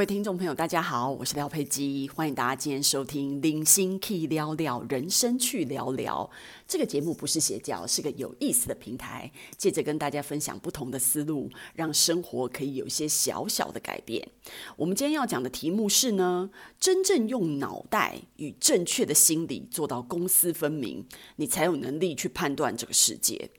各位听众朋友，大家好，我是廖佩基，欢迎大家今天收听《零星 Key 聊聊人生去聊聊》这个节目，不是邪教，是个有意思的平台，借着跟大家分享不同的思路，让生活可以有一些小小的改变。我们今天要讲的题目是呢，真正用脑袋与正确的心理做到公私分明，你才有能力去判断这个世界。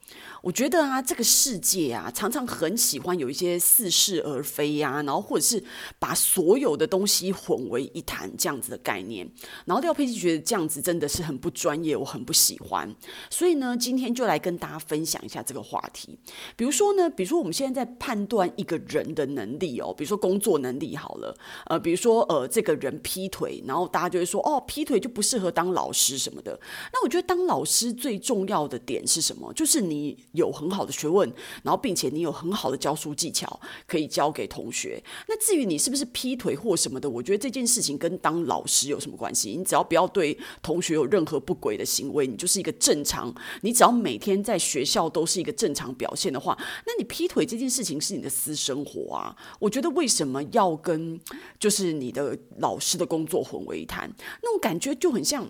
我觉得啊，这个世界啊，常常很喜欢有一些似是而非呀、啊，然后或者是把所有的东西混为一谈这样子的概念。然后廖佩基觉得这样子真的是很不专业，我很不喜欢。所以呢，今天就来跟大家分享一下这个话题。比如说呢，比如说我们现在在判断一个人的能力哦，比如说工作能力好了，呃，比如说呃，这个人劈腿，然后大家就会说哦，劈腿就不适合当老师什么的。那我觉得当老师最重要的点是什么？就是你。有很好的学问，然后并且你有很好的教书技巧可以教给同学。那至于你是不是劈腿或什么的，我觉得这件事情跟当老师有什么关系？你只要不要对同学有任何不轨的行为，你就是一个正正常。你只要每天在学校都是一个正常表现的话，那你劈腿这件事情是你的私生活啊。我觉得为什么要跟就是你的老师的工作混为一谈？那种感觉就很像。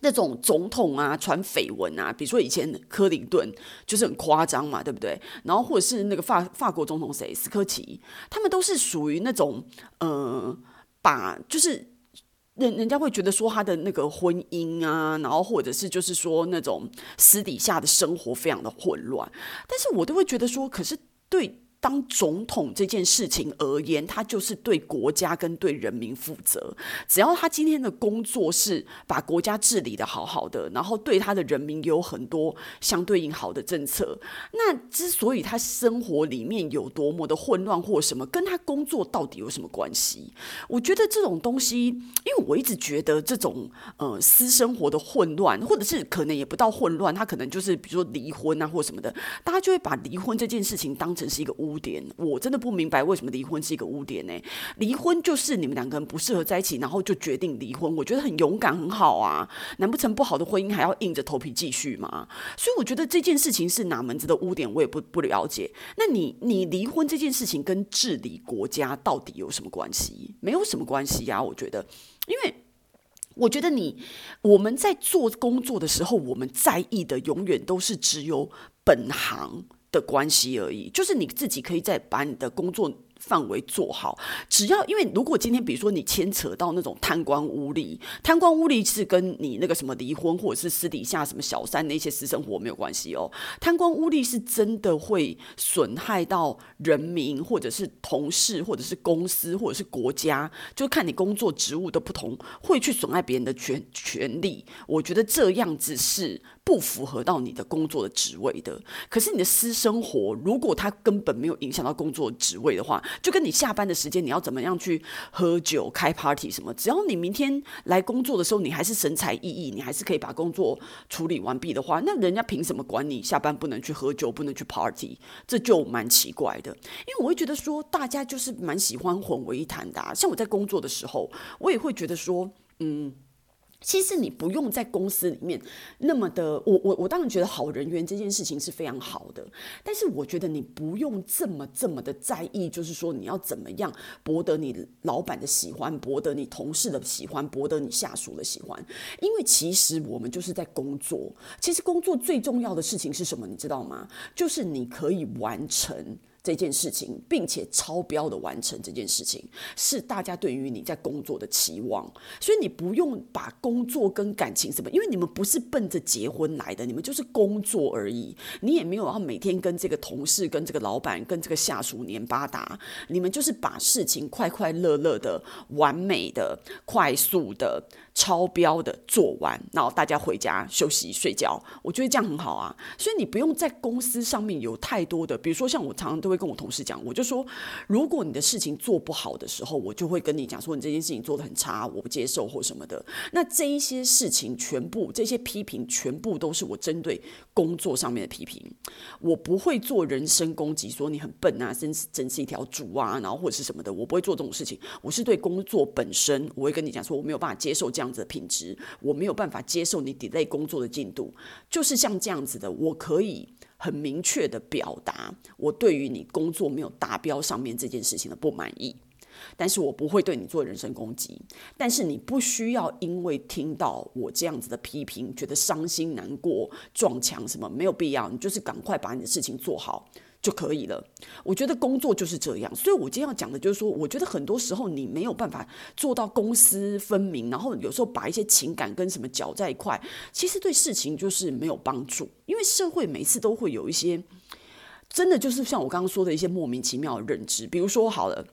那种总统啊，传绯闻啊，比如说以前克林顿就是很夸张嘛，对不对？然后或者是那个法法国总统谁，斯科奇，他们都是属于那种呃，把就是人人家会觉得说他的那个婚姻啊，然后或者是就是说那种私底下的生活非常的混乱，但是我都会觉得说，可是对。当总统这件事情而言，他就是对国家跟对人民负责。只要他今天的工作是把国家治理得好好的，然后对他的人民有很多相对应好的政策，那之所以他生活里面有多么的混乱或什么，跟他工作到底有什么关系？我觉得这种东西，因为我一直觉得这种呃私生活的混乱，或者是可能也不到混乱，他可能就是比如说离婚啊或什么的，大家就会把离婚这件事情当成是一个污污点，我真的不明白为什么离婚是一个污点呢？离婚就是你们两个人不适合在一起，然后就决定离婚，我觉得很勇敢，很好啊。难不成不好的婚姻还要硬着头皮继续吗？所以我觉得这件事情是哪门子的污点，我也不不了解。那你你离婚这件事情跟治理国家到底有什么关系？没有什么关系呀，我觉得，因为我觉得你我们在做工作的时候，我们在意的永远都是只有本行的关系而已，就是你自己可以再把你的工作范围做好，只要因为如果今天比如说你牵扯到那种贪官污吏，贪官污吏是跟你那个什么离婚或者是私底下什么小三那些私生活没有关系哦，贪官污吏是真的会损害到人民或者是同事或者是公司或者是国家，就看你工作职务的不同，会去损害别人的权权利。我觉得这样子是不符合到你的工作的职位的。可是你的私生活，如果他根本没有影响到工作职位的话，就跟你下班的时间，你要怎么样去喝酒、开 party 什么？只要你明天来工作的时候，你还是神采奕奕，你还是可以把工作处理完毕的话，那人家凭什么管你下班不能去喝酒、不能去 party？这就蛮奇怪的。因为我会觉得说，大家就是蛮喜欢混为一谈的啊。像我在工作的时候，我也会觉得说，嗯。其实你不用在公司里面那么的，我我我当然觉得好人缘这件事情是非常好的，但是我觉得你不用这么这么的在意，就是说你要怎么样博得你老板的喜欢，博得你同事的喜欢，博得你下属的喜欢，因为其实我们就是在工作，其实工作最重要的事情是什么？你知道吗？就是你可以完成。这件事情，并且超标的完成这件事情，是大家对于你在工作的期望。所以你不用把工作跟感情什么，因为你们不是奔着结婚来的，你们就是工作而已。你也没有要每天跟这个同事、跟这个老板、跟这个下属黏巴达，你们就是把事情快快乐乐的、完美的、快速的。超标的做完，然后大家回家休息睡觉，我觉得这样很好啊。所以你不用在公司上面有太多的，比如说像我常常都会跟我同事讲，我就说，如果你的事情做不好的时候，我就会跟你讲说，你这件事情做得很差，我不接受或什么的。那这一些事情全部，这些批评全部都是我针对工作上面的批评，我不会做人身攻击，说你很笨啊，真是真是一条猪啊，然后或者是什么的，我不会做这种事情。我是对工作本身，我会跟你讲说，我没有办法接受这样。样子的品质，我没有办法接受你 delay 工作的进度，就是像这样子的，我可以很明确的表达我对于你工作没有达标上面这件事情的不满意。但是我不会对你做人身攻击。但是你不需要因为听到我这样子的批评，觉得伤心难过、撞墙什么，没有必要。你就是赶快把你的事情做好。就可以了。我觉得工作就是这样，所以我今天要讲的就是说，我觉得很多时候你没有办法做到公私分明，然后有时候把一些情感跟什么搅在一块，其实对事情就是没有帮助。因为社会每次都会有一些，真的就是像我刚刚说的一些莫名其妙的认知，比如说好了。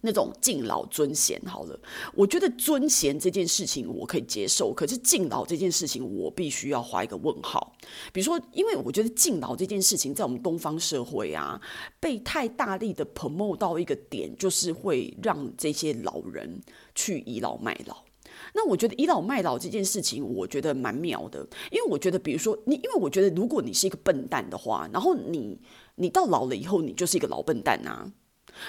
那种敬老尊贤，好了，我觉得尊贤这件事情我可以接受，可是敬老这件事情我必须要画一个问号。比如说，因为我觉得敬老这件事情在我们东方社会啊，被太大力的 promote 到一个点，就是会让这些老人去倚老卖老。那我觉得倚老卖老这件事情，我觉得蛮妙的，因为我觉得，比如说你，因为我觉得如果你是一个笨蛋的话，然后你你到老了以后，你就是一个老笨蛋啊。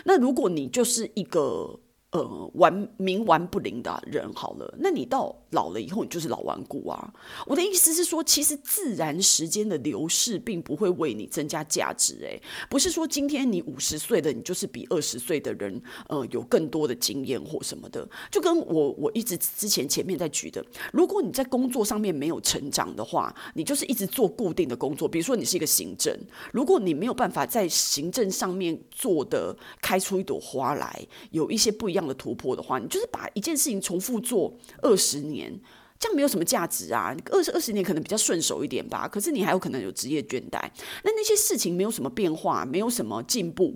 那如果你就是一个。呃，玩冥顽不灵的人好了，那你到老了以后，你就是老顽固啊。我的意思是说，其实自然时间的流逝并不会为你增加价值，诶，不是说今天你五十岁的你就是比二十岁的人，呃，有更多的经验或什么的。就跟我我一直之前前面在举的，如果你在工作上面没有成长的话，你就是一直做固定的工作。比如说你是一个行政，如果你没有办法在行政上面做的开出一朵花来，有一些不一样。这样的突破的话，你就是把一件事情重复做二十年，这样没有什么价值啊。二十二十年可能比较顺手一点吧，可是你还有可能有职业倦怠。那那些事情没有什么变化，没有什么进步。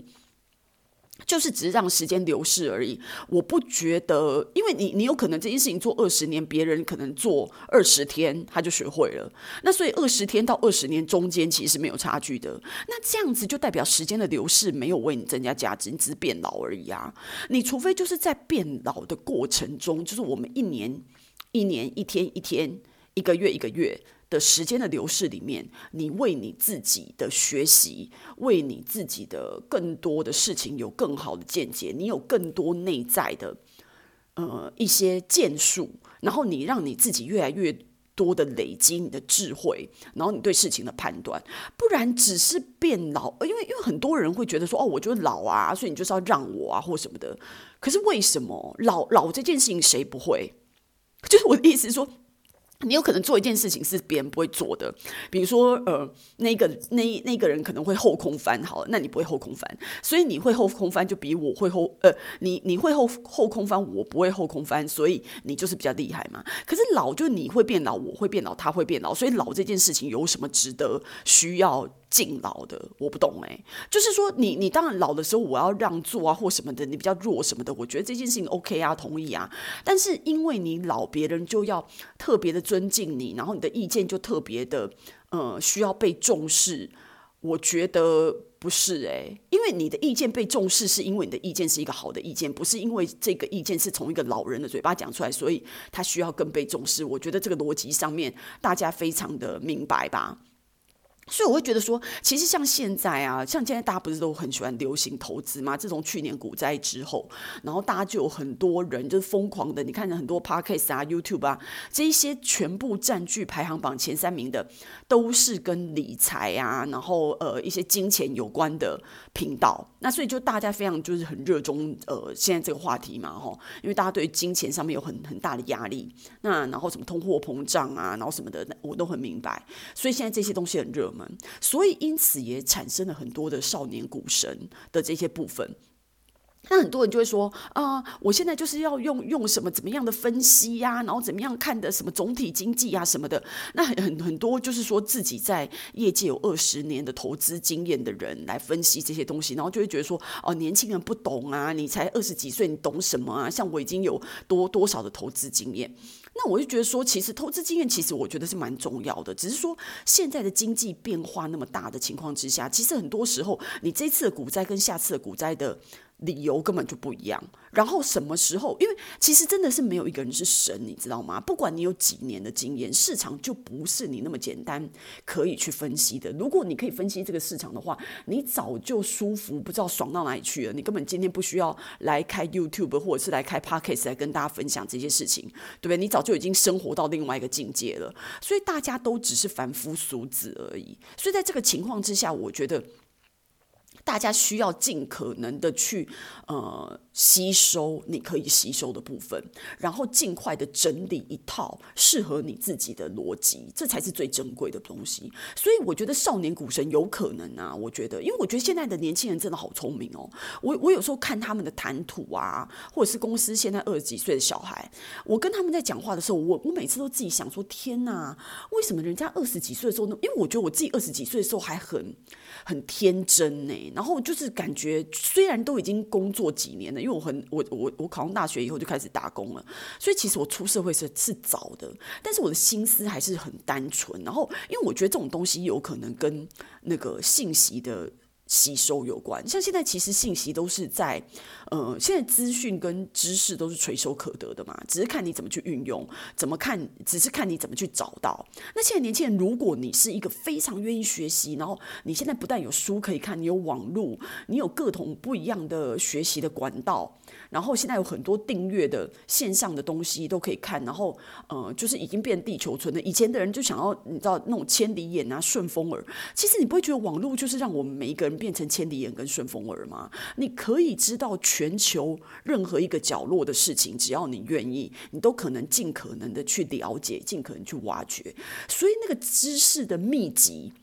就是只是让时间流逝而已，我不觉得，因为你你有可能这件事情做二十年，别人可能做二十天他就学会了，那所以二十天到二十年中间其实没有差距的，那这样子就代表时间的流逝没有为你增加价值，你只是变老而已啊，你除非就是在变老的过程中，就是我们一年一年一天一天，一个月一个月。的时间的流逝里面，你为你自己的学习，为你自己的更多的事情有更好的见解，你有更多内在的呃一些建树，然后你让你自己越来越多的累积你的智慧，然后你对事情的判断，不然只是变老，因为因为很多人会觉得说哦，我就老啊，所以你就是要让我啊或什么的。可是为什么老老这件事情谁不会？就是我的意思是说。你有可能做一件事情是别人不会做的，比如说，呃，那个那那个人可能会后空翻，好，那你不会后空翻，所以你会后空翻就比我会后，呃，你你会后后空翻，我不会后空翻，所以你就是比较厉害嘛。可是老就你会变老，我会变老，他会变老，所以老这件事情有什么值得需要敬老的？我不懂哎，就是说你你当然老的时候我要让座啊或什么的，你比较弱什么的，我觉得这件事情 OK 啊，同意啊。但是因为你老，别人就要特别的。尊敬你，然后你的意见就特别的，呃，需要被重视。我觉得不是诶，因为你的意见被重视，是因为你的意见是一个好的意见，不是因为这个意见是从一个老人的嘴巴讲出来，所以他需要更被重视。我觉得这个逻辑上面大家非常的明白吧。所以我会觉得说，其实像现在啊，像现在大家不是都很喜欢流行投资吗？自从去年股灾之后，然后大家就有很多人就是疯狂的，你看很多 Podcast 啊、YouTube 啊，这一些全部占据排行榜前三名的，都是跟理财啊，然后呃一些金钱有关的频道。那所以就大家非常就是很热衷呃现在这个话题嘛，吼，因为大家对金钱上面有很很大的压力。那然后什么通货膨胀啊，然后什么的，我都很明白。所以现在这些东西很热。们所以因此也产生了很多的少年股神的这些部分。那很多人就会说啊，我现在就是要用用什么怎么样的分析呀、然后怎么样看的什么总体经济啊什么的。那很很多就是说自己在业界有二十年的投资经验的人来分析这些东西，然后就会觉得说哦，年轻人不懂啊，你才二十几岁，你懂什么啊？像我已经有多多少的投资经验。那我就觉得说，其实投资经验其实我觉得是蛮重要的，只是说现在的经济变化那么大的情况之下，其实很多时候你这次的股灾跟下次的股灾的。理由根本就不一样。然后什么时候？因为其实真的是没有一个人是神，你知道吗？不管你有几年的经验，市场就不是你那么简单可以去分析的。如果你可以分析这个市场的话，你早就舒服，不知道爽到哪里去了。你根本今天不需要来开 YouTube 或者是来开 Podcast 来跟大家分享这些事情，对不对？你早就已经生活到另外一个境界了。所以大家都只是凡夫俗子而已。所以在这个情况之下，我觉得。大家需要尽可能的去呃吸收你可以吸收的部分，然后尽快的整理一套适合你自己的逻辑，这才是最珍贵的东西。所以我觉得少年股神有可能啊，我觉得，因为我觉得现在的年轻人真的好聪明哦。我我有时候看他们的谈吐啊，或者是公司现在二十几岁的小孩，我跟他们在讲话的时候，我我每次都自己想说：天哪，为什么人家二十几岁的时候呢？因为我觉得我自己二十几岁的时候还很很天真呢。然后就是感觉，虽然都已经工作几年了，因为我很我我我考上大学以后就开始打工了，所以其实我出社会是是早的，但是我的心思还是很单纯。然后，因为我觉得这种东西有可能跟那个信息的。吸收有关，像现在其实信息都是在，呃，现在资讯跟知识都是垂手可得的嘛，只是看你怎么去运用，怎么看，只是看你怎么去找到。那现在年轻人，如果你是一个非常愿意学习，然后你现在不但有书可以看，你有网络，你有各种不一样的学习的管道。然后现在有很多订阅的线上的东西都可以看，然后呃，就是已经变地球村了。以前的人就想要你知道那种千里眼啊、顺风耳，其实你不会觉得网络就是让我们每一个人变成千里眼跟顺风耳吗？你可以知道全球任何一个角落的事情，只要你愿意，你都可能尽可能的去了解，尽可能去挖掘。所以那个知识的密集。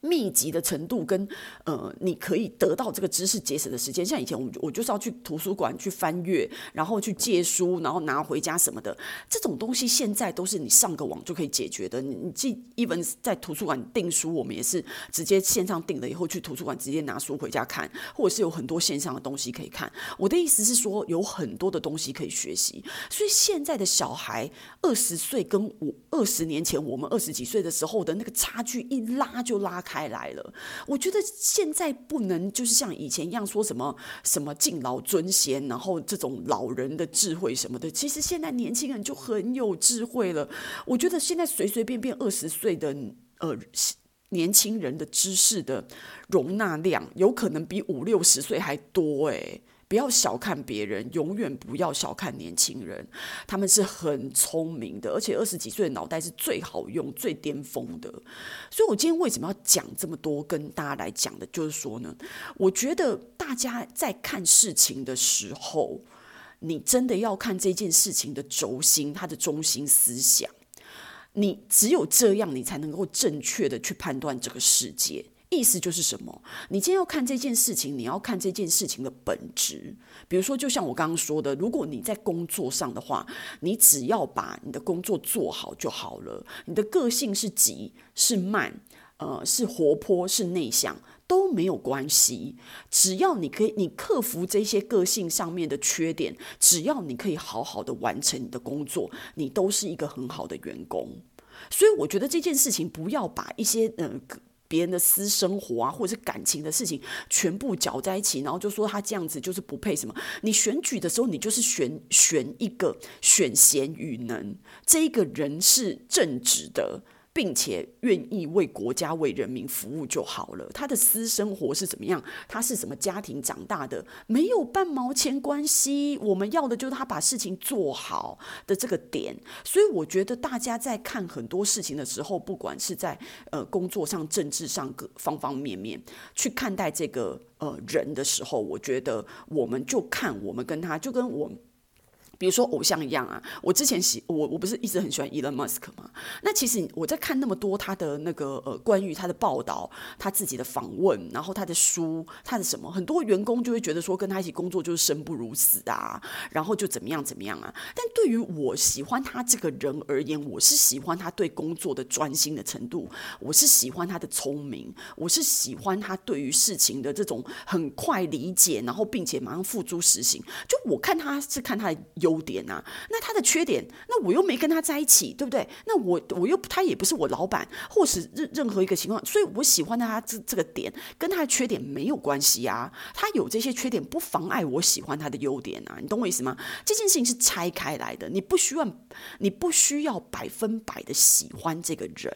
密集的程度跟呃，你可以得到这个知识节省的时间，像以前我们我就是要去图书馆去翻阅，然后去借书，然后拿回家什么的，这种东西现在都是你上个网就可以解决的。你你记，even 在图书馆订书，我们也是直接线上订了以后去图书馆直接拿书回家看，或者是有很多线上的东西可以看。我的意思是说，有很多的东西可以学习，所以现在的小孩二十岁跟我二十年前我们二十几岁的时候的那个差距一拉就拉开。来了，我觉得现在不能就是像以前一样说什么什么敬老尊贤，然后这种老人的智慧什么的。其实现在年轻人就很有智慧了。我觉得现在随随便便二十岁的呃年轻人的知识的容纳量，有可能比五六十岁还多诶。不要小看别人，永远不要小看年轻人，他们是很聪明的，而且二十几岁的脑袋是最好用、最巅峰的。所以，我今天为什么要讲这么多，跟大家来讲的，就是说呢，我觉得大家在看事情的时候，你真的要看这件事情的轴心，它的中心思想，你只有这样，你才能够正确的去判断这个世界。意思就是什么？你今天要看这件事情，你要看这件事情的本质。比如说，就像我刚刚说的，如果你在工作上的话，你只要把你的工作做好就好了。你的个性是急是慢，呃，是活泼是内向都没有关系。只要你可以，你克服这些个性上面的缺点，只要你可以好好的完成你的工作，你都是一个很好的员工。所以，我觉得这件事情不要把一些嗯。呃别人的私生活啊，或者是感情的事情，全部搅在一起，然后就说他这样子就是不配什么。你选举的时候，你就是选选一个选贤与能，这一个人是正直的。并且愿意为国家、为人民服务就好了。他的私生活是怎么样？他是什么家庭长大的？没有半毛钱关系。我们要的就是他把事情做好的这个点。所以我觉得大家在看很多事情的时候，不管是在呃工作上、政治上各方方面面去看待这个呃人的时候，我觉得我们就看我们跟他就跟我们。比如说偶像一样啊，我之前喜我我不是一直很喜欢 Elon Musk 吗？那其实我在看那么多他的那个呃关于他的报道，他自己的访问，然后他的书，他的什么，很多员工就会觉得说跟他一起工作就是生不如死啊，然后就怎么样怎么样啊。但对于我喜欢他这个人而言，我是喜欢他对工作的专心的程度，我是喜欢他的聪明，我是喜欢他对于事情的这种很快理解，然后并且马上付诸实行。就我看他是看他的。优点啊，那他的缺点，那我又没跟他在一起，对不对？那我我又他也不是我老板，或是任任何一个情况，所以我喜欢他这这个点跟他的缺点没有关系啊。他有这些缺点不妨碍我喜欢他的优点啊，你懂我意思吗？这件事情是拆开来的，你不需要你不需要百分百的喜欢这个人，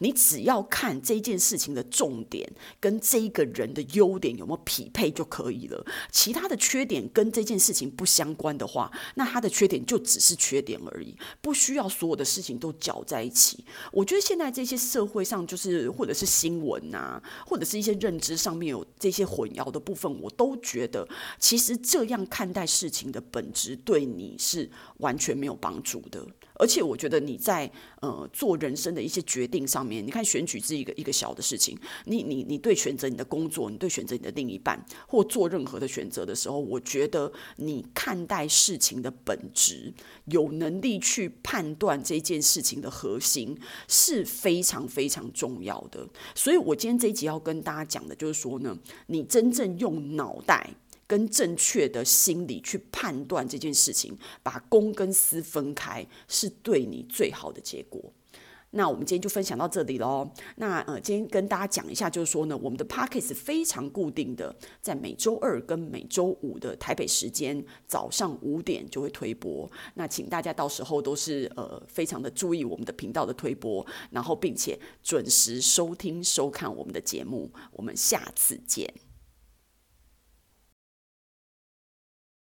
你只要看这件事情的重点跟这一个人的优点有没有匹配就可以了。其他的缺点跟这件事情不相关的话，那。他的缺点就只是缺点而已，不需要所有的事情都搅在一起。我觉得现在这些社会上，就是或者是新闻啊，或者是一些认知上面有这些混淆的部分，我都觉得其实这样看待事情的本质对你是完全没有帮助的。而且我觉得你在呃做人生的一些决定上面，你看选举是一个一个小的事情，你你你对选择你的工作，你对选择你的另一半，或做任何的选择的时候，我觉得你看待事情的本质，有能力去判断这件事情的核心是非常非常重要的。所以我今天这一集要跟大家讲的就是说呢，你真正用脑袋。跟正确的心理去判断这件事情，把公跟私分开，是对你最好的结果。那我们今天就分享到这里喽。那呃，今天跟大家讲一下，就是说呢，我们的 Podcast 非常固定的，在每周二跟每周五的台北时间早上五点就会推播。那请大家到时候都是呃非常的注意我们的频道的推播，然后并且准时收听收看我们的节目。我们下次见。